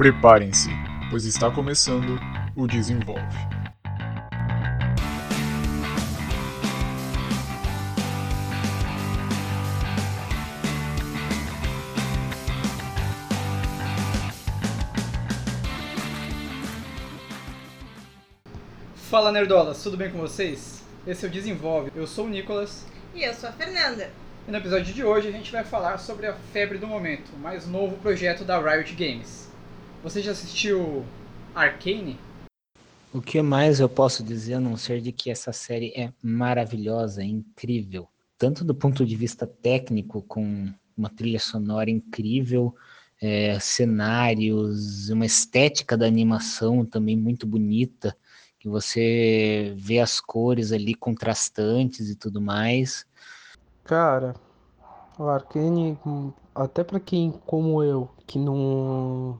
Preparem-se, pois está começando o Desenvolve. Fala nerdolas, tudo bem com vocês? Esse é o Desenvolve. Eu sou o Nicolas E eu sou a Fernanda. e no episódio de hoje a gente vai falar sobre a febre do momento, o mais novo projeto da Riot Games. Você já assistiu Arcane? O que mais eu posso dizer a não ser de que essa série é maravilhosa, é incrível, tanto do ponto de vista técnico, com uma trilha sonora incrível, é, cenários, uma estética da animação também muito bonita, que você vê as cores ali contrastantes e tudo mais. Cara, o Arcane, hum, até pra quem como eu, que não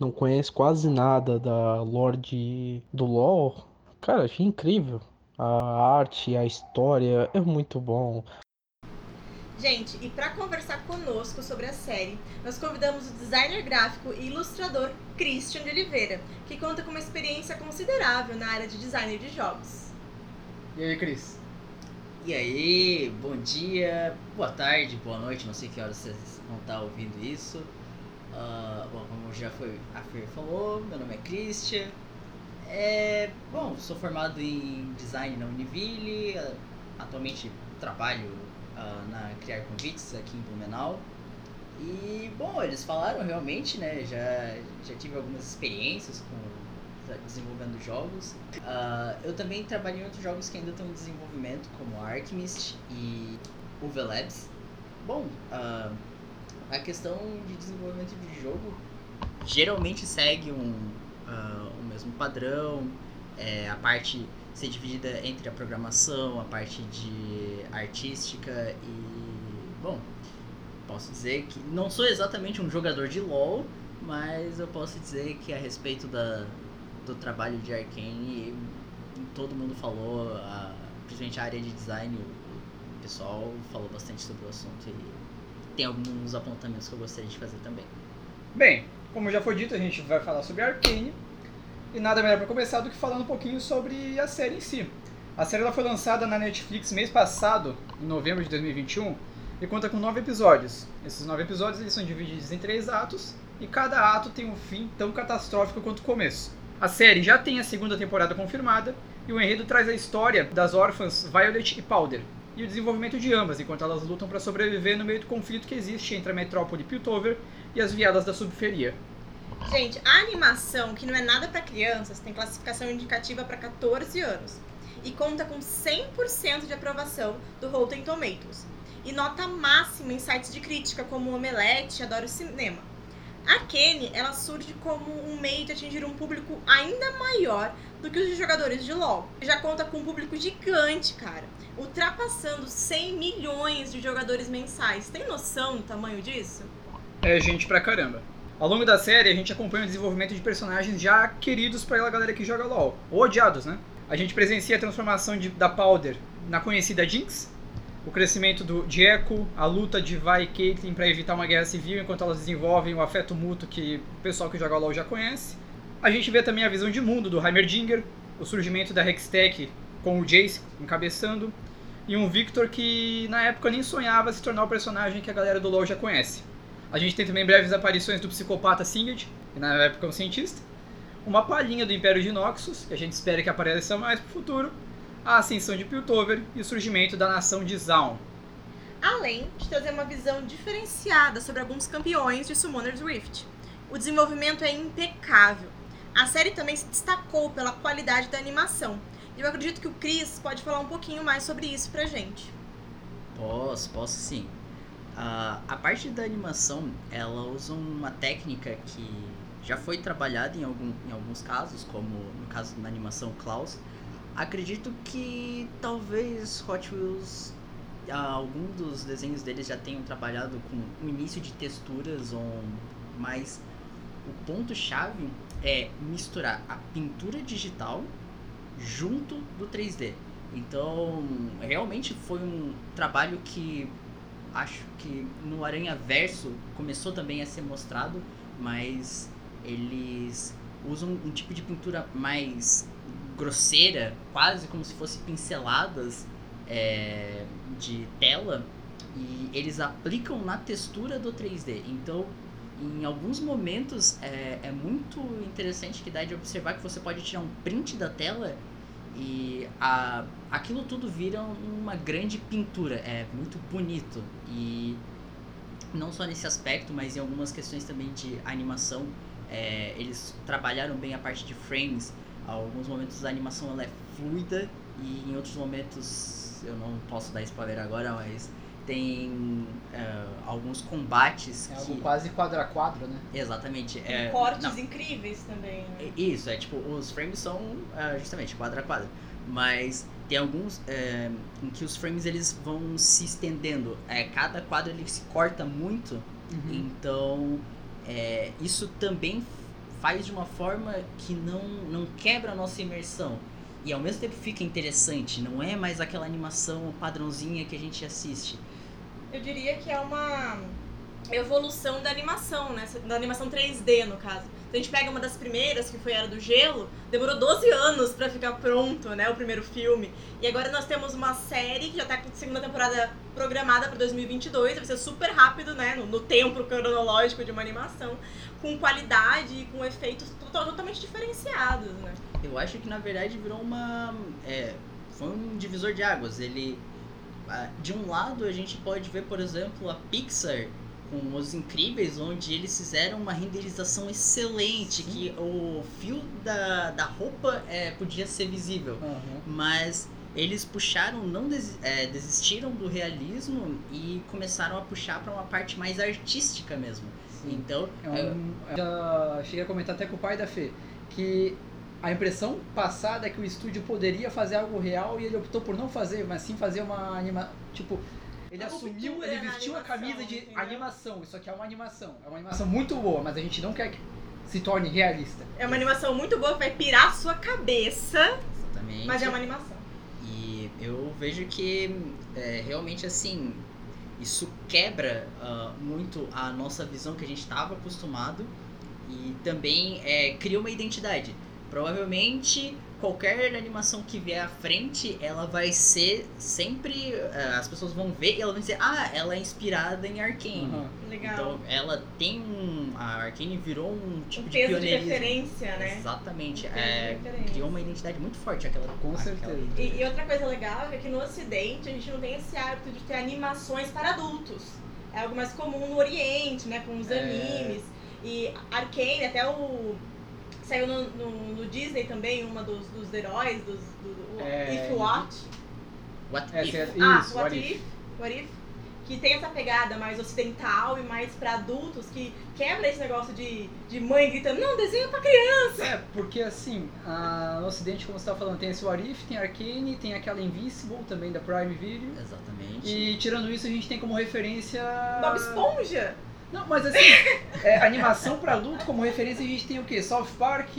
não conhece quase nada da lore do LoL, cara, achei incrível. A arte, a história é muito bom. Gente, e para conversar conosco sobre a série, nós convidamos o designer gráfico e ilustrador Christian de Oliveira, que conta com uma experiência considerável na área de design de jogos. E aí, Cris? E aí, bom dia, boa tarde, boa noite, não sei que horas vocês vão estar ouvindo isso. Ah, bom, como já foi a Fer falou, meu nome é Christian. É, bom, sou formado em design na Univille, ah, atualmente trabalho ah, na Criar Convites aqui em Blumenau. E, bom, eles falaram realmente, né, já, já tive algumas experiências com desenvolvendo jogos. Ah, eu também trabalhei em outros jogos que ainda estão em desenvolvimento, como Archmist e UV Labs. Bom, ah, a questão de desenvolvimento de jogo geralmente segue um, ah, o mesmo padrão. É, a parte ser dividida entre a programação, a parte de artística e. Bom, posso dizer que não sou exatamente um jogador de LoL, mas eu posso dizer que a respeito da, do trabalho de Arkane, todo mundo falou, a, principalmente a área de design, o pessoal falou bastante sobre o assunto e tem alguns apontamentos que eu gostaria de fazer também. Bem, como já foi dito, a gente vai falar sobre Arcane. E nada melhor para começar do que falando um pouquinho sobre a série em si. A série ela foi lançada na Netflix mês passado, em novembro de 2021, e conta com nove episódios. Esses nove episódios eles são divididos em três atos, e cada ato tem um fim tão catastrófico quanto o começo. A série já tem a segunda temporada confirmada, e o enredo traz a história das órfãs Violet e Powder, e o desenvolvimento de ambas, enquanto elas lutam para sobreviver no meio do conflito que existe entre a metrópole Piltover e as viadas da subferia. Gente, a animação, que não é nada para crianças, tem classificação indicativa para 14 anos e conta com 100% de aprovação do Rotten Tomatoes e nota máxima em sites de crítica como Omelete e Adoro Cinema. A Kenny, ela surge como um meio de atingir um público ainda maior do que os jogadores de LoL. Já conta com um público gigante, cara, ultrapassando 100 milhões de jogadores mensais. Tem noção do tamanho disso? É gente pra caramba. Ao longo da série, a gente acompanha o desenvolvimento de personagens já queridos pela galera que joga LoL, ou odiados, né? A gente presencia a transformação de- da Powder na conhecida Jinx, o crescimento do, de Echo, a luta de Vi e Caitlyn para evitar uma guerra civil enquanto elas desenvolvem o afeto mútuo que o pessoal que joga LoL já conhece. A gente vê também a visão de mundo do Heimerdinger, o surgimento da Hextech com o Jace encabeçando, e um Victor que na época nem sonhava se tornar o personagem que a galera do LoL já conhece. A gente tem também breves aparições do psicopata Singed, que na época é um cientista. Uma palhinha do Império de Noxus, que a gente espera que apareça mais pro futuro. A ascensão de Piltover e o surgimento da nação de Zaun. além de trazer uma visão diferenciada sobre alguns campeões de Summoner's Rift. O desenvolvimento é impecável. A série também se destacou pela qualidade da animação. E eu acredito que o Chris pode falar um pouquinho mais sobre isso pra gente. Posso, posso sim. Ah, a parte da animação, ela usa uma técnica que já foi trabalhada em, algum, em alguns casos, como no caso da animação Klaus. Acredito que talvez Hot Wheels, ah, algum dos desenhos deles já tenham trabalhado com o início de texturas, mas o ponto-chave é misturar a pintura digital junto do 3D. Então, realmente foi um trabalho que acho que no Aranha Verso começou também a ser mostrado, mas eles usam um tipo de pintura mais grosseira, quase como se fosse pinceladas é, de tela, e eles aplicam na textura do 3D. Então, em alguns momentos é, é muito interessante que dá de observar que você pode tirar um print da tela e a, aquilo tudo vira uma grande pintura. É muito bonito. E não só nesse aspecto, mas em algumas questões também de animação. É, eles trabalharam bem a parte de frames. Alguns momentos a animação ela é fluida e em outros momentos eu não posso dar spoiler agora, mas tem é, alguns combates É que algo quase quadro a quadro, né? exatamente é, cortes não, incríveis também. Né? isso, é tipo, os frames são ah, justamente quadro a quadro. Mas tem alguns é, em que os frames eles vão se estendendo. É, cada quadro ele se corta muito. Uhum. Então é, isso também faz de uma forma que não, não quebra a nossa imersão. E ao mesmo tempo fica interessante. Não é mais aquela animação padrãozinha que a gente assiste. Eu diria que é uma evolução da animação, né? Da animação 3D, no caso. Se a gente pega uma das primeiras, que foi Era do Gelo, demorou 12 anos pra ficar pronto, né? O primeiro filme. E agora nós temos uma série que já tá com a segunda temporada programada pra 2022. Vai ser super rápido, né? No, no tempo cronológico de uma animação. Com qualidade e com efeitos to- totalmente diferenciados, né? Eu acho que na verdade virou uma. É, foi um divisor de águas. Ele. De um lado a gente pode ver, por exemplo, a Pixar com Os Incríveis, onde eles fizeram uma renderização excelente, que o fio da, da roupa é, podia ser visível. Uhum. Mas eles puxaram, não desi- é, desistiram do realismo e começaram a puxar para uma parte mais artística mesmo. Então, É um, já cheguei a comentar até com o pai da Fê que a impressão passada é que o estúdio poderia fazer algo real e ele optou por não fazer, mas sim fazer uma anima, tipo, ele Uma assumiu, ele na vestiu a camisa de entendeu? animação. Isso aqui é uma animação, é uma animação muito boa, mas a gente não quer que se torne realista. É uma animação muito boa que vai pirar a sua cabeça, exatamente. mas é uma animação. E eu vejo que é, realmente assim, isso quebra ah, muito a nossa visão que a gente estava acostumado e também é, cria uma identidade. Provavelmente qualquer animação que vier à frente, ela vai ser sempre. ah, as pessoas vão ver e elas vão dizer, ah, ela é inspirada em Arkane. Uhum. Legal. Então ela tem um. A Arkane virou um tipo um de peso de pioneirismo. referência, né? Exatamente. Um peso de É, referência. criou uma identidade muito forte aquela. Com aquela- certeza. E, e outra coisa legal é que no Ocidente a gente não tem esse hábito de ter animações para adultos. É algo mais comum no Oriente, né? Com os É. animes. E Arcane, até o. Saiu no, no- no Disney também, uma dos, dos heróis, dos, do, o É, If What. What É, if? certo. ah, Isso, What What If. If. What If. Que tem essa pegada mais ocidental e mais para adultos, que quebra esse negócio de, de mãe gritando, não, desenha pra criança. É, porque assim, a, no ocidente, como você estava falando, tem esse What If, tem Arcane, tem aquela Invincible também da Prime Video. Exatamente. E tirando isso, a gente tem como referência. Bob Esponja. Não, mas assim, é, animação pra adulto, como referência, a gente tem o quê? South Park,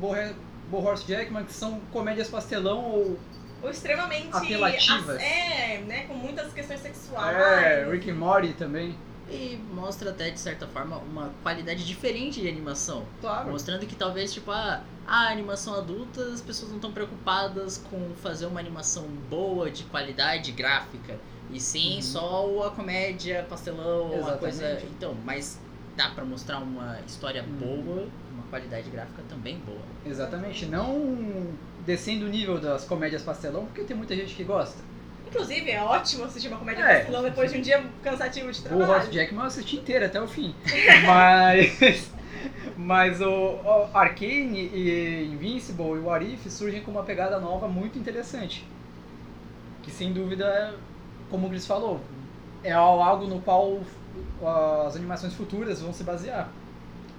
Bohe- Bohorse Jackman, que são comédias pastelão ou. Ou extremamente. Apelativas. as- É, né? Com muitas questões sexuais. É, Rick and Morty também. E mostra até, de certa forma, uma qualidade diferente de animação. Claro. Mostrando que talvez, tipo, a, a animação adulta, as pessoas não estão preocupadas com fazer uma animação boa, de qualidade gráfica. E sim Uhum. só a comédia, pastelão, uma coisa. Então, mas dá pra mostrar uma história Uhum. boa, uma qualidade gráfica também boa. Exatamente. Não descendo o nível das comédias pastelão, porque tem muita gente que gosta. Inclusive, é ótimo assistir uma comédia É. pastelão depois de um dia cansativo de trabalho. Jackman eu assisti inteira até o fim. Mas. Mas o, o Arcane e Invincible e o Arif surgem com uma pegada nova muito interessante. Que sem dúvida, como o Gris falou, é algo no qual as animações futuras vão se basear.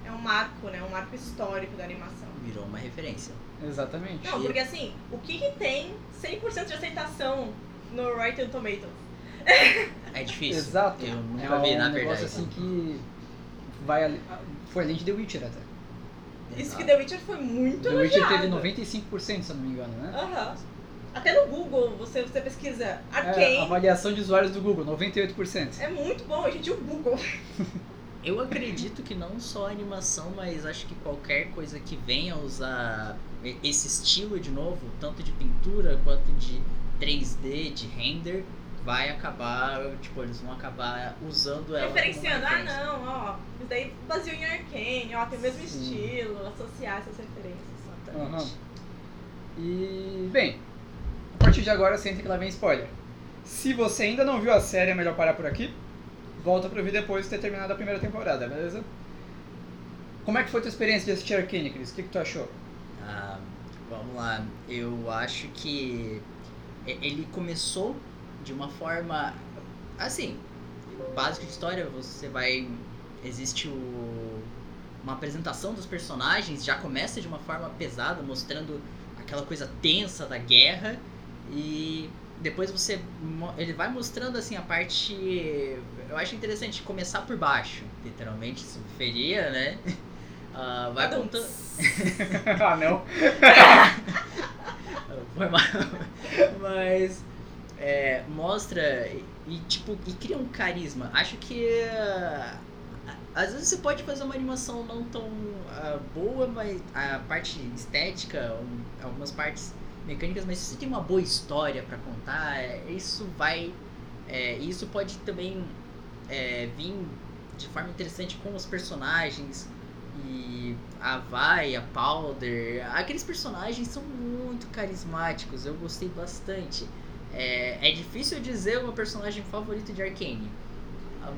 É um marco, né? Um marco histórico da animação. Virou uma referência. Exatamente. Não, porque assim, o que, que tem 100% de aceitação no Rotten Tomatoes? É difícil. Exato. Eu nunca é vi, um na negócio verdade. assim que vai ali- foi além de The Witcher até. Isso Exato. que The Witcher foi muito The Witcher elogiado. teve 95%, se eu não me engano, né? Aham. Até no Google, você, você pesquisa É, Arcane, avaliação de usuários do Google, 98%. é, muito bom, gente, o Google. Eu acredito que não só a animação, mas acho que qualquer coisa que venha usar esse estilo de novo, tanto de pintura quanto de 3D, de render, vai acabar, tipo, eles vão acabar usando ela. Referenciando, ah não, ó, isso daí baseou em Arcane, ó, tem o mesmo Sim. estilo, associar essas referências. Exatamente. Aham. E, bem, a partir de agora senta que lá vem spoiler. Se você ainda não viu a série, é melhor parar por aqui. Volta pra ouvir depois de ter terminado a primeira temporada, beleza? Como é que foi a tua experiência de assistir Arcane, Cris? O que, que tu achou? Ah, vamos lá, eu acho que ele começou de uma forma assim, básico de história, você vai existe o uma apresentação dos personagens, já começa de uma forma pesada, mostrando aquela coisa tensa da guerra e depois você ele vai mostrando assim a parte eu acho interessante começar por baixo, literalmente se feria, né? Ah, vai contando ah, não. Foi mal. Mas é, mostra e, tipo e cria um carisma. Acho que ah, às vezes você pode fazer uma animação não tão ah, boa, mas a parte estética, um- algumas partes mecânicas, mas se você tem uma boa história pra contar, é, isso vai é, isso pode também é, vir de forma interessante com os personagens e a Vai, a Powder, aqueles personagens são muito carismáticos, eu gostei bastante. É, é difícil dizer o meu personagem favorito de Arcane, ah,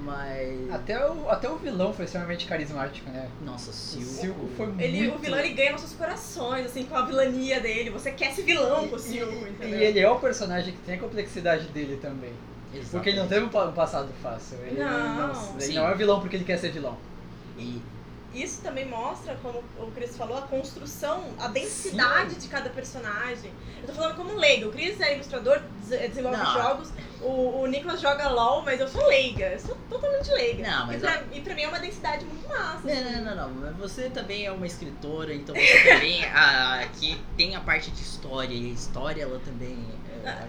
mas. Até o, até o vilão foi extremamente carismático, né? Nossa, O Silco. Silco foi Ele, muito... O vilão ele ganha nossos corações, assim, com a vilania dele. Você quer esse vilão com o Silco, E entendeu? ele é o personagem que tem a complexidade dele também. Porque ele não teve um pa- passado fácil. Ele Não, ele sim. não é vilão porque ele quer ser vilão. E Isso também mostra, como o Chris falou, a construção, a densidade de cada personagem. Eu tô falando como leiga. O Chris é ilustrador, des- desenvolve Não. jogos. O, o Nicolas joga LOL, mas eu sou leiga. Eu sou totalmente leiga. Não, mas e, pra, e pra mim é uma densidade muito massa. Não, assim. não, não, não, Você também é uma escritora, então você também ah, aqui tem a parte de história e a história ela também. é, Ah,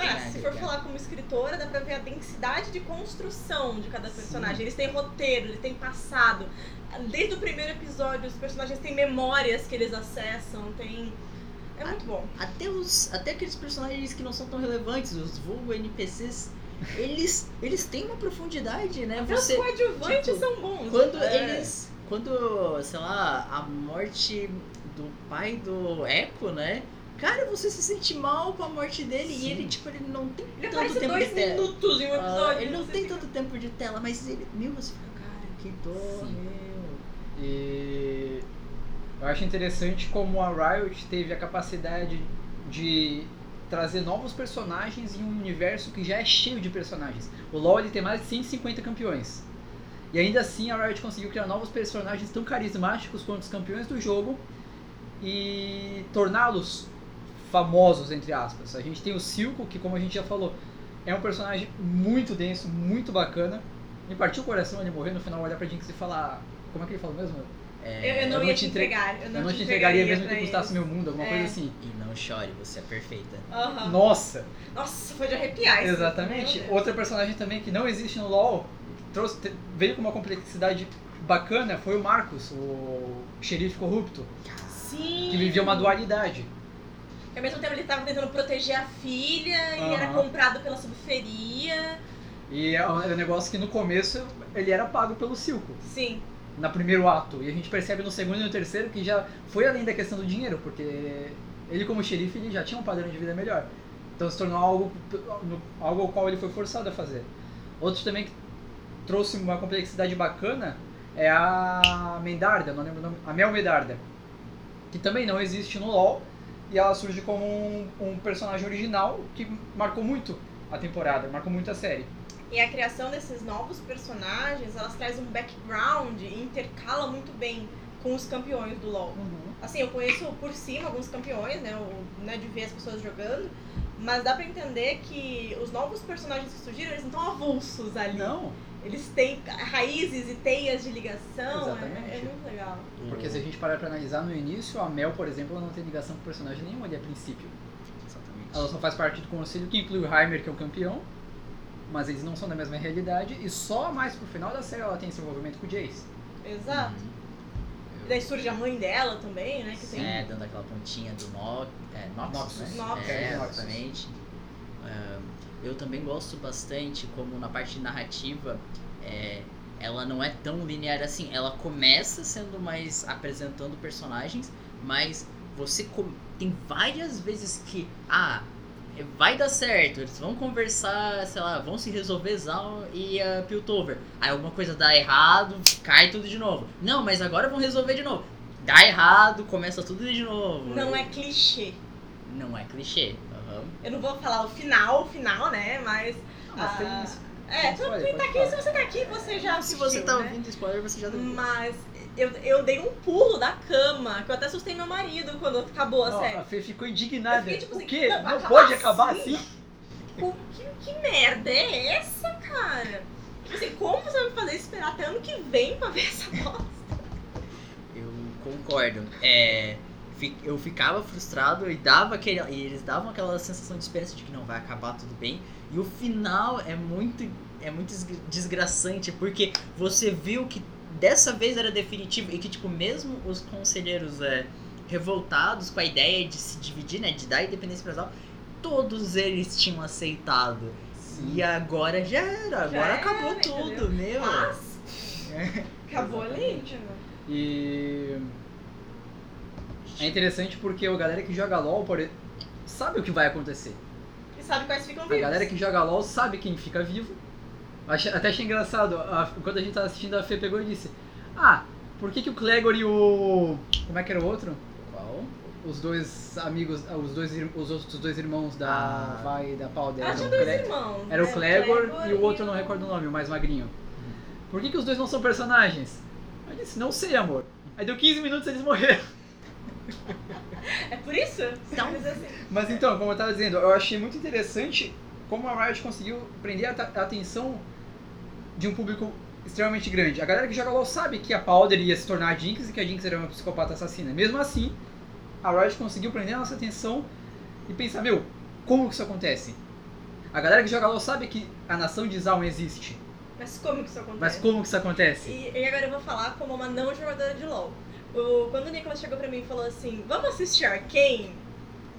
a Se for falar como escritora, dá pra ver a densidade de construção de cada personagem. Eles têm roteiro, eles têm passado. Desde o primeiro episódio, os personagens têm memórias que eles acessam, tem. É muito bom. Até os. Até aqueles personagens que não são tão relevantes, os vulgo NPCs, eles. Eles têm uma profundidade, né? Até Você. os coadjuvantes tipo, são bons. Quando É. eles. Quando, sei lá, a morte do pai do Echo, né? Cara, você se sente mal com a morte dele e Sim. ele, tipo, ele não tem Ele tanto tempo dois de tela. minutos em um Ah, episódio. ele não tem fica- tanto tempo de tela, mas ele. Meu, você fica, cara, que dor, Sim. meu. E eu acho interessante como a Riot teve a capacidade de trazer novos personagens em um universo que já é cheio de personagens. O LoL ele tem mais de 150 campeões. E ainda assim a Riot conseguiu criar novos personagens tão carismáticos quanto os campeões do jogo e torná-los famosos, entre aspas. A gente tem o Silco, que como a gente já falou, é um personagem muito denso, muito bacana. Me partiu o coração ele morrer no final, olhar pra Jinx e falar... Como é que ele falou mesmo? É, Eu, eu não eu ia não te te entre- entregar. Eu não, Eu não te te entregaria mesmo que custasse meu mundo, alguma É. coisa assim. E não chore, você é perfeita. Nossa! Nossa, foi de arrepiar isso. Exatamente. Outra personagem também que não existe no LoL, trouxe, veio com uma complexidade bacana, foi o Marcos, o xerife corrupto, Sim. que vivia uma dualidade. Que ao mesmo tempo ele tava tentando proteger a filha e era comprado pela subferia. E é um é um negócio que no começo ele era pago pelo Silco, Sim. No primeiro ato. E a gente percebe no segundo e no terceiro que já foi além da questão do dinheiro, porque ele como xerife ele já tinha um padrão de vida melhor. Então se tornou algo, algo ao qual ele foi forçado a fazer. Outro também que trouxe uma complexidade bacana é a Mendarda, não lembro o nome, a Mel Medarda, que também não existe no LoL e ela surge como um, um personagem original que marcou muito a temporada, marcou muito a série. E a criação desses novos personagens, elas traz um background e intercala muito bem com os campeões do LoL. Assim, eu conheço por cima alguns campeões, né? O, né de ver as pessoas jogando. Mas dá pra entender que os novos personagens que surgiram, eles não estão avulsos ali. Não, Eles têm raízes e teias de ligação. Exatamente. É, é muito legal. porque se a gente parar pra analisar no início, a Mel, por exemplo, ela não tem ligação com personagem nenhum ali a princípio. Exatamente. Ela só faz parte do conselho que inclui o Heimer, que é o campeão, mas eles não são da mesma realidade e só mais pro final da série ela tem esse envolvimento com o Jace. Exato. Uhum. E daí surge a mãe dela também, né? Que tem... É, dando aquela pontinha do Nox, é, Noxus, Noxus. né? Noxus. É, exatamente. Ah, eu também gosto bastante como na parte narrativa é, ela não é tão linear assim. Ela começa sendo mais apresentando personagens, mas você com- tem várias vezes que ah vai dar certo, eles vão conversar, sei lá, vão se resolver Zal e a Piltover. Aí alguma coisa dá errado, cai tudo de novo. Não, mas agora vão resolver de novo. Dá errado, começa tudo de novo. Não é clichê. Não é clichê. Aham. Eu não vou falar o final, o final, né? Mas. Mas ah, tem isso. É, tudo Pode, quem tá aqui, se você tá aqui, você já Se assistiu, você tá né? ouvindo spoiler, você já deu. Mas eu, eu dei um pulo da cama, que eu até assustei meu marido quando acabou a Ó, série. a Fê ficou indignada. Eu fiquei, tipo o assim, quê? não, Não, pode acabar acabar assim? Pô, que, que merda é essa, cara? Tipo assim, como você vai me fazer esperar até ano que vem pra ver essa bosta? Eu concordo. É, eu ficava frustrado e dava aquele, e eles davam aquela sensação de esperança de que não vai acabar tudo bem. E o final é muito é muito desgra- desgraçante porque você viu que dessa vez era definitivo e que tipo mesmo os conselheiros é, revoltados com a ideia de se dividir, né, de dar independência para Zal, todos eles tinham aceitado. E agora já era, agora era, acabou entendeu? tudo, meu. Mas. Acabou ali. E é interessante porque a galera que joga LOL por... sabe o que vai acontecer. E sabe quais ficam A vivos. galera que joga LOL sabe quem fica vivo. Achei- Até achei engraçado, a- quando a gente tava assistindo, a Fê pegou e disse: Ah, por que, que o Clegor e o. Como é que era o outro? Qual? Os dois amigos, ah, os dois, os outros dois irmãos da Ah. Vai e da Powder. Ela Era tinha o dois Cle- irmãos. Era o né? Clegor e o outro eu não recordo o nome, o mais magrinho. Por que, que os dois não são personagens? Eu disse, não sei, amor. Aí deu 15 minutos e eles morreram. É por isso? Então- Mas assim, Mas então, como eu tava dizendo, eu achei muito interessante como a Riot conseguiu prender a, a atenção de um público extremamente grande. A galera que joga LoL sabe que a Powder ia se tornar a Jinx e que a Jinx era uma psicopata assassina. Mesmo assim, a Riot conseguiu prender a nossa atenção e pensar, meu, como que isso acontece? A galera que joga LoL sabe que a nação de Zaun existe. mas como que isso acontece? Mas como que isso acontece? E, e agora eu vou falar como uma não jogadora de LoL. O- quando o Nicolas chegou pra mim e falou assim, vamos assistir Arcane?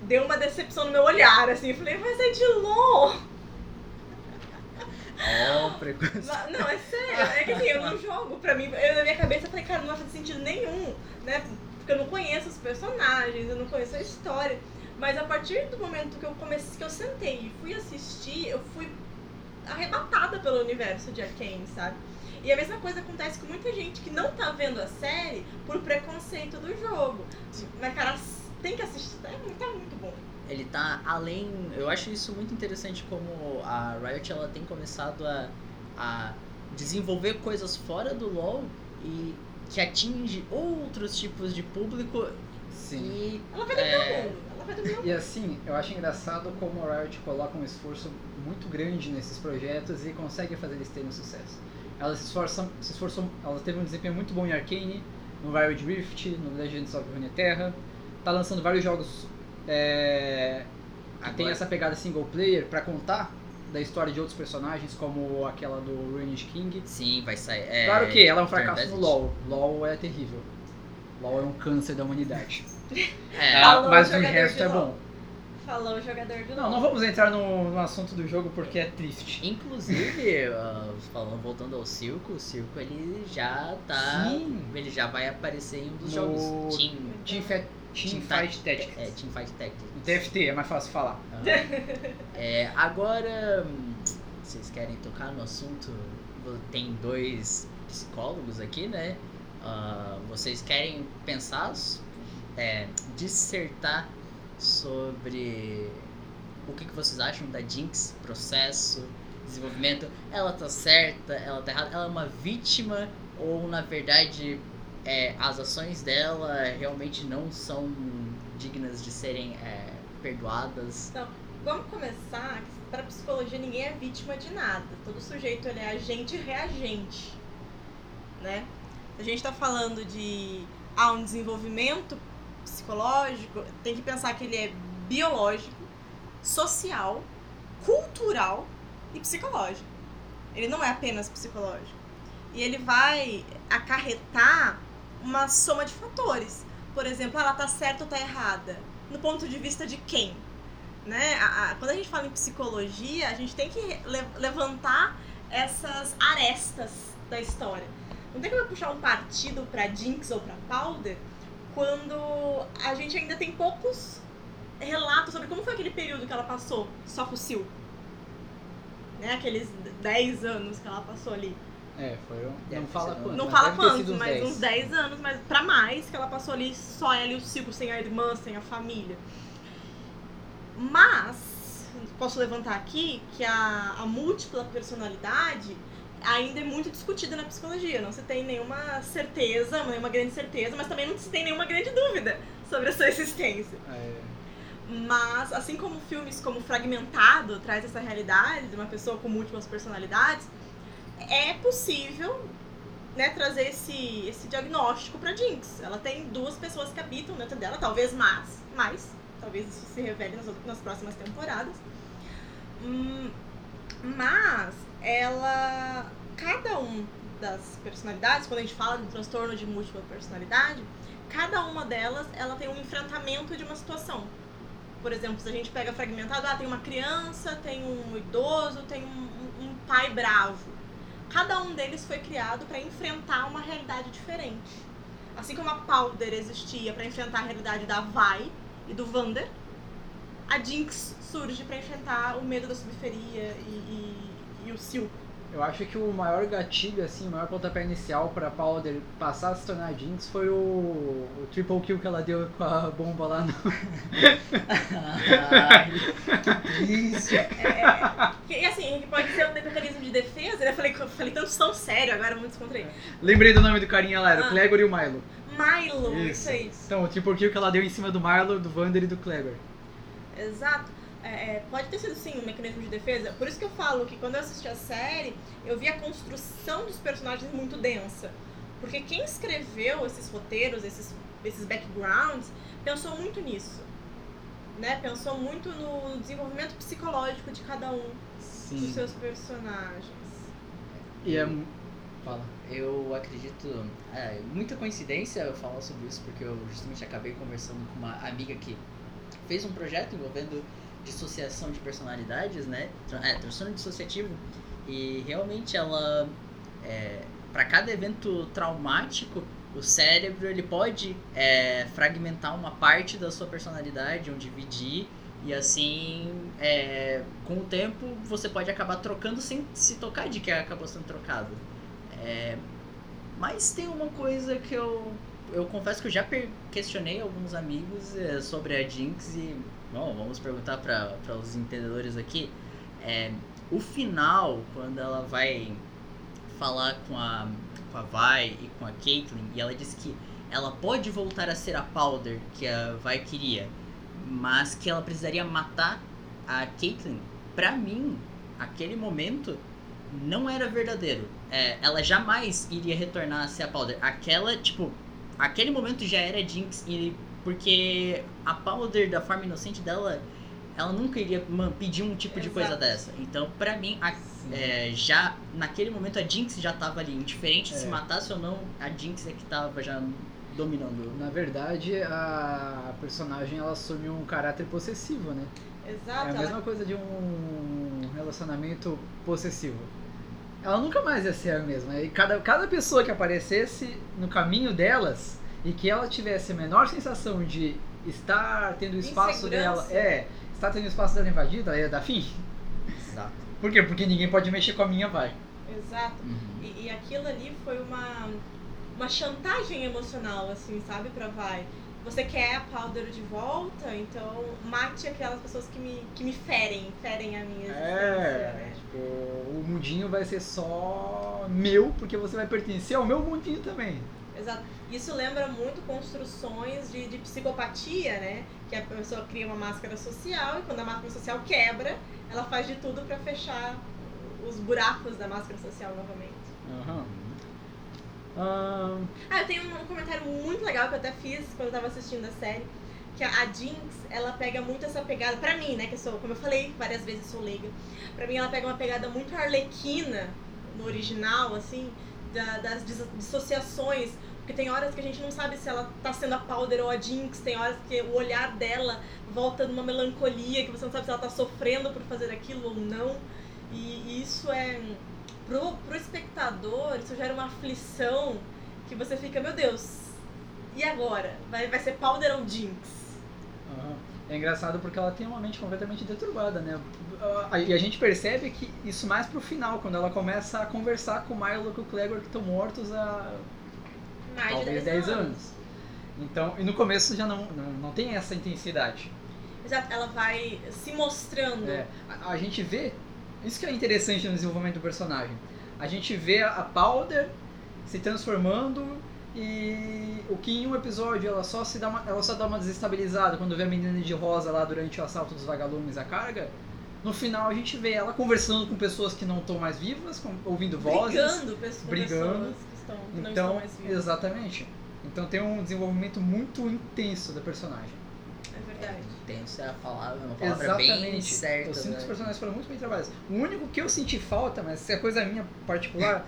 Deu uma decepção no meu olhar, assim. Eu falei, mas é de LoL! Ó, preconceito. Mas- Não, é sério. É que assim, eu não jogo. Pra mim, eu, na minha cabeça falei, cara, não fazer sentido nenhum, né? Porque eu não conheço os personagens, eu não conheço a história. Mas a partir do momento que eu comecei, que eu sentei e fui assistir, eu fui arrebatada pelo universo de Arcane, sabe? E a mesma coisa acontece com muita gente que não tá vendo a série por preconceito do jogo. Mas, cara, tem que assistir, tá, tá muito bom. Ele tá além. Eu acho isso muito interessante como a Riot ela tem começado a, a desenvolver coisas fora do LoL e que atinge outros tipos de público Sim. e Ela vai dominar É. o mundo. Ela vai dominar o E assim, eu acho engraçado como a Riot coloca um esforço muito grande nesses projetos e consegue fazer eles terem sucesso. Ela se esforçam, se esforçou, ela teve um desempenho muito bom em Arcane, no Wild Rift, no Legends of Runeterra. Tá lançando vários jogos é, que tem essa pegada single player pra contar da história de outros personagens, como aquela do Ruined King. sim, vai sair. É, Claro que ela é um fracasso no LoL. LoL é terrível. LoL é um câncer da humanidade. É, Falou Ah, mas o resto é LoL. bom. Falou o jogador do Não, LoL. não vamos entrar no, no assunto do jogo porque é triste. Inclusive, ah, falando, voltando ao circo, o circo ele já tá. Sim. Ele já vai aparecer em um dos No- jogos. Team, Team, Fa- Team Fight Tactics. É, Team Fight Tactics. TFT, é mais fácil falar. Aham. É, agora, hum, vocês querem tocar no assunto? Tem dois psicólogos aqui, né? Ah, vocês querem pensar, é, dissertar sobre o que, que vocês acham da Jinx, processo, desenvolvimento? Ela tá certa? Ela tá errada? Ela é uma vítima? Ou na verdade é, as ações dela realmente não são dignas de serem é, perdoadas? Vamos começar, para psicologia ninguém é vítima de nada. Todo sujeito ele é agente e reagente, né? A gente tá falando de ah, um desenvolvimento psicológico, tem que pensar que ele é biológico, social, cultural e psicológico. Ele não é apenas psicológico. E ele vai acarretar uma soma de fatores. Por exemplo, ela tá certa ou tá errada? No ponto de vista de quem? Né? A, a, quando a gente fala em psicologia, a gente tem que le levantar essas arestas da história. Não tem como puxar um partido para Jinx ou para Powder quando a gente ainda tem poucos relatos sobre como foi aquele período que ela passou só Sil. Né? Aqueles 10 anos que ela passou ali. É, foi um... Não fala quanto. Não mas fala uns mas 10. uns 10 anos, mas pra mais que ela passou ali só ela e o Sil, sem a irmã, sem a família. Mas, posso levantar aqui que a, a múltipla personalidade ainda é muito discutida na psicologia. Não se tem nenhuma certeza, nenhuma grande certeza, mas também não se tem nenhuma grande dúvida sobre a sua existência. É, Mas, assim como filmes como Fragmentado traz essa realidade de uma pessoa com múltiplas personalidades, é possível né, trazer esse, esse diagnóstico pra Jinx. Ela tem duas pessoas que habitam dentro dela, talvez mais, mais talvez isso se revele nas, nas próximas temporadas. Hum, mas ela. Cada um das personalidades, quando a gente fala de transtorno de múltipla personalidade, cada uma delas ela tem um enfrentamento de uma situação. Por exemplo, se a gente pega fragmentado, ah, tem uma criança, tem um idoso, tem um- um pai bravo. Cada um deles foi criado para enfrentar uma realidade diferente. Assim como a Powder existia para enfrentar a realidade da Vi e do Vander, a Jinx surge para enfrentar o medo da subferia e, e, e o Sil. Eu acho que o maior gatilho, assim, o maior pontapé inicial pra Powder passar a se tornar Jinx foi o, o triple kill que ela deu com a bomba lá no. Ai, que triste. E assim, pode ser um mecanismo de defesa, né? eu falei, eu falei tanto tão sério, agora vamos descontrair. Lembrei do nome do carinha lá, era Ah. o Clegor e o Milo. Milo, isso aí. Então, o triple kill que ela deu em cima do Milo, do Vander e do Clegor. Exato. É, é, pode ter sido sim um mecanismo de defesa. Por isso que eu falo que quando eu assisti a série, eu vi a construção dos personagens muito densa. Porque quem escreveu esses roteiros, esses, esses backgrounds, pensou muito nisso. Né? Pensou muito no desenvolvimento psicológico de cada um dos Sim. seus personagens. E é. Fala. Eu acredito. É, muita coincidência eu falar sobre isso, porque eu justamente acabei conversando com uma amiga que fez um projeto envolvendo dissociação de personalidades, né? É, transtorno dissociativo. E realmente ela. É, para cada evento traumático, o cérebro ele pode é, fragmentar uma parte da sua personalidade, ou dividir. E assim, é, com o tempo, você pode acabar trocando sem se tocar de que acabou sendo trocado. É, mas tem uma coisa que eu. Eu confesso que eu já questionei alguns amigos é, sobre a Jinx e. Bom, vamos perguntar para os entendedores aqui. É, o final, quando ela vai falar com a, com a Vi e com a Caitlyn, e ela diz que ela pode voltar a ser a Powder que a Vi queria, mas que ela precisaria matar a Caitlyn. Pra mim, aquele momento não era verdadeiro. É, ela jamais iria retornar a ser a Powder. Aquela, tipo, aquele momento já era Jinx, e, porque a Powder, da forma inocente dela, ela nunca iria man, pedir um tipo de coisa Exato. dessa. Então, pra mim, a- é, já naquele momento a Jinx já tava ali. Indiferente se É. matasse ou não, a Jinx é que tava já dominando. Na verdade, a personagem ela assume um caráter possessivo, né? É Exato. a ela- mesma coisa de um relacionamento possessivo. Ela nunca mais ia ser a mesma. E cada, cada pessoa que aparecesse no caminho delas e que ela tivesse a menor sensação de estar tendo o espaço dela. É, estar tendo o espaço dela invadido, ela ia dar fim. Exato. Por quê? Porque ninguém pode mexer com a minha, vai. Exato. Uhum. E, e aquilo ali foi uma, uma chantagem emocional, assim, sabe, pra Vai. Você quer a Powder de volta, então mate aquelas pessoas que me, que me ferem, ferem a minha existência. É, né? tipo, o mundinho vai ser só meu, porque você vai pertencer ao meu mundinho também. Exato. Isso lembra muito construções de, de psicopatia, né? Que a pessoa cria uma máscara social e quando a máscara social quebra, ela faz de tudo pra fechar os buracos da máscara social novamente. Aham. Ahn, Ah, eu tenho um comentário muito legal que eu até fiz quando eu tava assistindo a série, que a Jinx, ela pega muito essa pegada, pra mim, né, que eu sou, como eu falei várias vezes, sou leiga, pra mim ela pega uma pegada muito arlequina no original, assim, da- das dis- dissociações, porque tem horas que a gente não sabe se ela tá sendo a Powder ou a Jinx, tem horas que o olhar dela volta numa melancolia, que você não sabe se ela tá sofrendo por fazer aquilo ou não, e, isso é, pro, pro espectador, isso gera uma aflição que você fica, meu Deus, e agora? Vai, vai ser Powder ou Jinx? É engraçado porque ela tem uma mente completamente deturbada, né? E a gente percebe que isso mais pro final, quando ela começa a conversar com o Milo e com o Clegor que estão mortos há Mais talvez de 10 anos. Então, e no começo já não, não, não tem essa intensidade. Exato, ela vai se mostrando. É, a, a gente vê, isso que é interessante no desenvolvimento do personagem. A gente vê a Powder se transformando e o que em um episódio ela só se dá uma, ela só dá uma desestabilizada quando vê a menina de rosa lá durante o assalto dos vagalumes à carga. No final a gente vê ela conversando com pessoas que não estão mais vivas, com- ouvindo vozes. brigando brigando. pessoas estão, não estão Então, mais vivas. exatamente. Então tem um desenvolvimento muito intenso da personagem. É verdade. Tenso é a palavra, uma palavra bem Exatamente. certa. eu sinto que os né? personagens foram muito bem trabalhados. O único que eu senti falta, mas é coisa minha particular,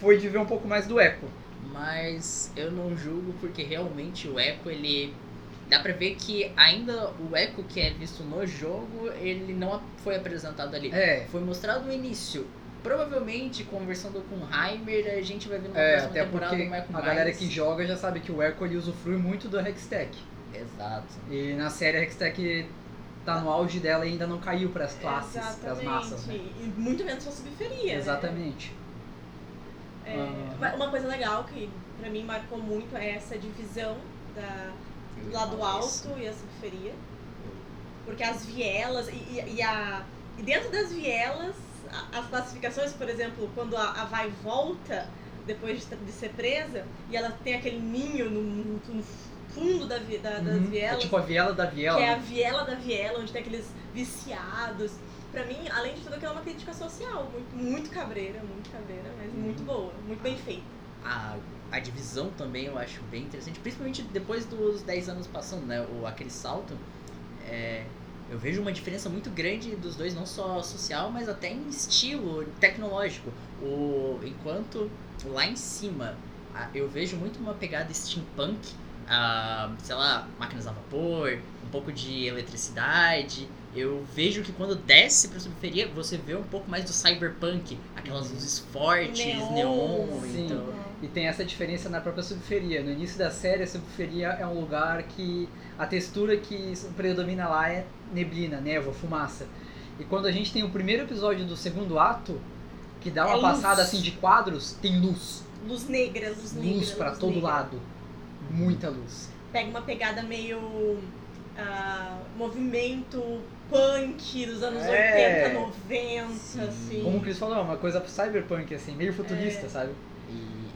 foi de ver um pouco mais do Echo. Mas eu não julgo porque realmente o Echo, ele. Dá pra ver que ainda o Echo que é visto no jogo, ele não foi apresentado ali. É, Foi mostrado no início. Provavelmente, conversando com o Heimer, a gente vai ver numa é próxima até temporada porque um Echo a galera que joga já sabe que o Echo ele usufrui muito do Hextech. Exato. E na série a Hextech tá no auge dela e ainda não caiu para as classes, para as Exatamente. massas. Né? E muito menos pra subferia. Exatamente. Né? É, Ah. uma- Uma coisa legal que pra mim marcou muito é essa divisão da, do lado alto e a subferia. Porque as vielas e, e, e a, e dentro das vielas, a- as classificações, por exemplo, quando a, a vai volta depois de, de ser presa e ela tem aquele ninho no, no- fundo da, da- das Uhum. É vielas, tipo a viela da viela. que é a viela da viela, onde tem aqueles viciados. Pra mim, além de tudo, aquilo é uma crítica social, muito, muito cabreira, muito cabreira, mas Uhum. muito boa, muito bem feita. A, a divisão também eu acho bem interessante, principalmente depois dos 10 anos passando, né? O, aquele salto. É, eu vejo uma diferença muito grande dos dois, não só social, mas até em estilo tecnológico. O, enquanto lá em cima a- eu vejo muito uma pegada steampunk, ah, sei lá, máquinas a vapor, um pouco de eletricidade. Eu vejo que quando desce pra subferia, você vê um pouco mais do cyberpunk, aquelas luzes fortes, Neon, neon, sim. então. E tem essa diferença na própria subferia. No início da série, a subferia é um lugar que a textura que predomina lá é neblina, névoa, fumaça. E quando a gente tem o primeiro episódio do segundo ato, que dá uma É luz. passada assim de quadros, tem luz. Luz negra, luz negra. Luz pra luz todo negra. lado. Muita luz. Pega uma pegada meio. ah, movimento punk dos anos É. 80, 90, Sim. assim. Como o Chris falou, é uma coisa cyberpunk, assim, meio futurista, É. sabe?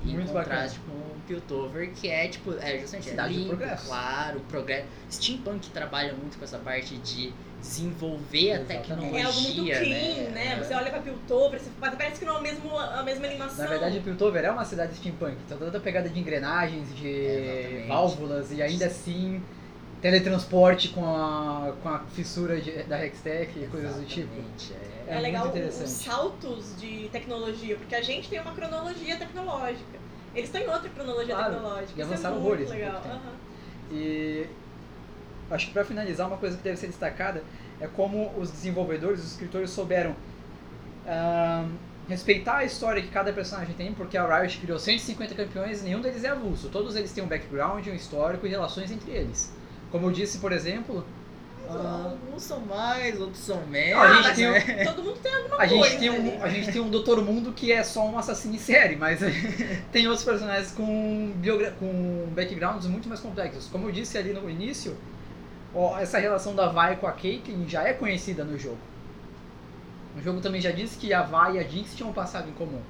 E em Muito contraste com o Piltover, que é tipo, é justamente Cidade do limpo, progresso. claro, progresso. Steampunk trabalha muito com essa parte de desenvolver a Exatamente. tecnologia, É algo muito clean, né? É. Você olha pra Piltover, você parece que não é o mesmo, a mesma animação. Na verdade, Piltover é uma cidade steampunk. Então toda a pegada de engrenagens, de Exatamente. válvulas e ainda assim teletransporte com a, com a fissura de- da Hextech e coisas do tipo. É. é, É legal os saltos de tecnologia, porque a gente tem uma cronologia tecnológica. Eles têm outra cronologia Claro, tecnológica. e Isso avançaram é muito horrores legal. aham. E acho que pra finalizar, uma coisa que deve ser destacada é como os desenvolvedores, os escritores souberam respeitar a história que cada personagem tem, porque a Riot criou 150 campeões e nenhum deles é avulso. Todos eles têm um background, um histórico e relações entre eles. Como eu disse, por exemplo, ah, Alguns são mais, outros são menos. a gente mas tem um- né? Todo mundo tem alguma A coisa. gente, tem ali. um, a gente tem um Doutor Mundo que é só um assassino em série, mas tem outros personagens com, biogra com backgrounds muito mais complexos. Como eu disse ali no início, ó, essa relação da Vi com a Caitlyn já é conhecida no jogo. O jogo também já disse que a Vi e a Jinx tinham um passado em comum.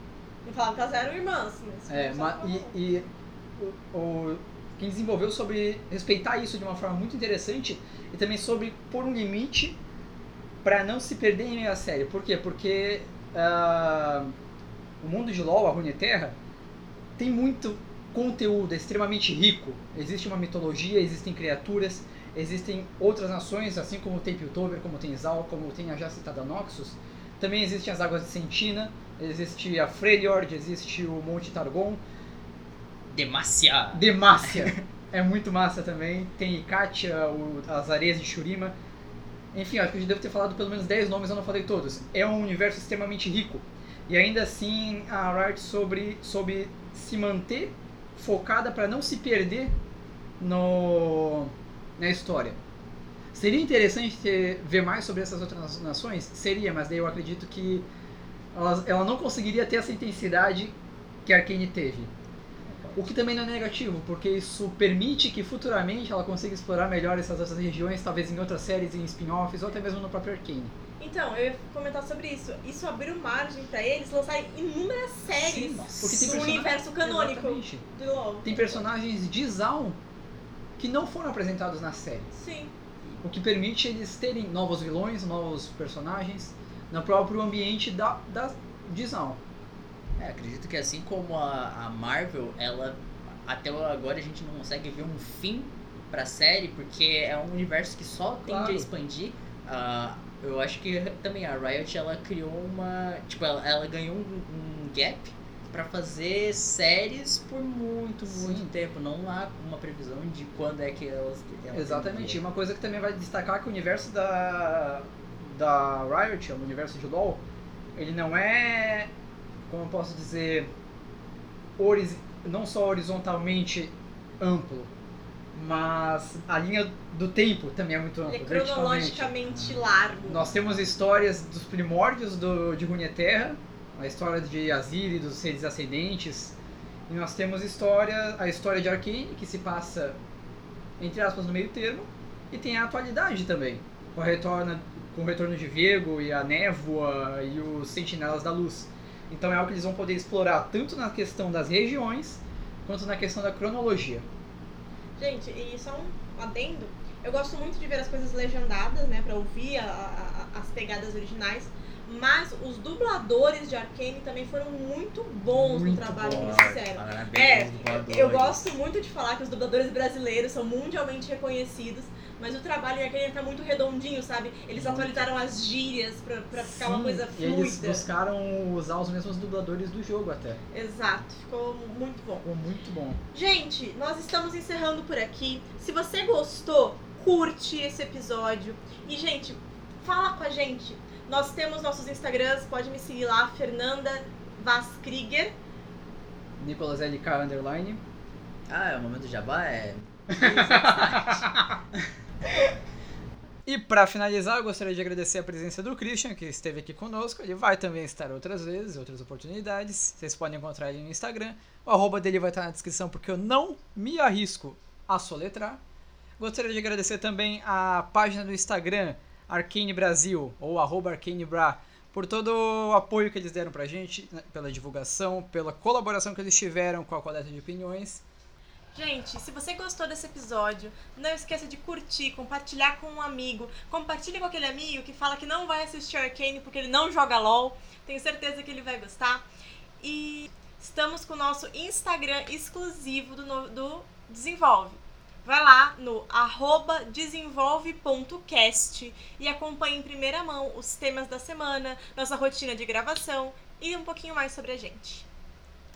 Não falava que elas eram irmãs, mas. É, só ma- falava. e, e o, o- quem desenvolveu sobre respeitar isso de uma forma muito interessante e também sobre pôr um limite para não se perder em meio à série. Por quê? Porque ah, o mundo de LoL, a Runeterra, tem muito conteúdo é extremamente rico. Existe uma mitologia, existem criaturas, existem outras nações, assim como tem Piltover, como tem Zal, como tem a já citada Noxus. Também existem as Águas de Sentina, existe a Freljord, existe o Monte Targon, Demasiado. Demacia é muito massa também. Tem Ikatia, o- as areias de Shurima. Enfim, acho que eu já devo ter falado pelo menos 10 nomes, eu não falei todos. É um universo extremamente rico. E ainda assim, a Riot sobre, soube se manter focada para não se perder no, na história. Seria interessante ter, ver mais sobre essas outras nações? Seria, mas daí eu acredito que ela, ela não conseguiria ter essa intensidade que a Arcane teve. O que também não é negativo, porque isso permite que futuramente ela consiga explorar melhor essas outras regiões, talvez em outras séries, em spin-offs, ou até mesmo no próprio Arcane. Então, eu ia comentar sobre isso. Isso abriu margem pra eles lançarem inúmeras séries Sim, porque tem do universo canônico Exatamente. do LoL. Tem personagens de Zaun que não foram apresentados na série. Sim. O que permite eles terem novos vilões, novos personagens no próprio ambiente da, da, de Zaun. É, acredito que assim como a, a Marvel, ela até agora a gente não consegue ver um fim pra série, porque é um universo que só tende Claro. a expandir. Ah, eu acho que também a Riot ela criou uma. Tipo, ela, ela ganhou um, um gap pra fazer séries por muito, muito Sim. tempo. Não há uma previsão de quando é que elas. ela Exatamente. E uma coisa que também vai destacar é que o universo da, da Riot, o universo de LoL, ele não é, como eu posso dizer, não só horizontalmente amplo, mas a linha do tempo também é muito ampla. Ele é cronologicamente largo. Nós temos histórias dos primórdios do, de Runeterra, a história de Azir e dos seres ascendentes, e nós temos história, a história de Arcane, que se passa, entre aspas, no meio termo, e tem a atualidade também, com, retorna, com o retorno de Viego e a névoa e os sentinelas da luz. Então é algo que eles vão poder explorar tanto na questão das regiões, quanto na questão da cronologia. Gente, e só um adendo. Eu gosto muito de ver as coisas legendadas, né? Pra ouvir a- a- as pegadas originais. Mas os dubladores de Arcane também foram muito bons Muito no trabalho que bons. eles fizeram. Parabéns, É, dubladores. Eu gosto muito de falar que os dubladores brasileiros são mundialmente reconhecidos, mas o trabalho em Arcane tá muito redondinho, sabe? Eles atualizaram as gírias pra, pra ficar uma Sim, coisa E eles fluida. buscaram usar os mesmos dubladores do jogo até. Exato, ficou muito bom. Ficou muito bom. Gente, nós estamos encerrando por aqui. Se você gostou, curte esse episódio. E, gente, fala com a gente. Nós temos nossos Instagrams, pode me seguir lá, Fernanda Vaz Krieger. Nicolas LK Underline. Ah, é o momento do jabá? É. E para finalizar, eu gostaria de agradecer a presença do Christian, que esteve aqui conosco. Ele vai também estar outras vezes, outras oportunidades. Vocês podem encontrar ele no Instagram. O arroba dele vai estar na descrição, porque eu não me arrisco a soletrar. Gostaria de agradecer também a página do Instagram, Arcane Brasil, ou arroba Arcane Bra, por todo o apoio que eles deram pra gente, né, pela divulgação, pela colaboração que eles tiveram com a coleta de opiniões. Gente, se você gostou desse episódio, não esqueça de curtir, compartilhar com um amigo. Compartilhe com aquele amigo que fala que não vai assistir Arcane porque ele não joga LOL. Tenho certeza que ele vai gostar. E estamos com o nosso Instagram exclusivo do, do Desenvolve. Vai lá no desenvolve.cast e acompanhe em primeira mão os temas da semana, nossa rotina de gravação e um pouquinho mais sobre a gente.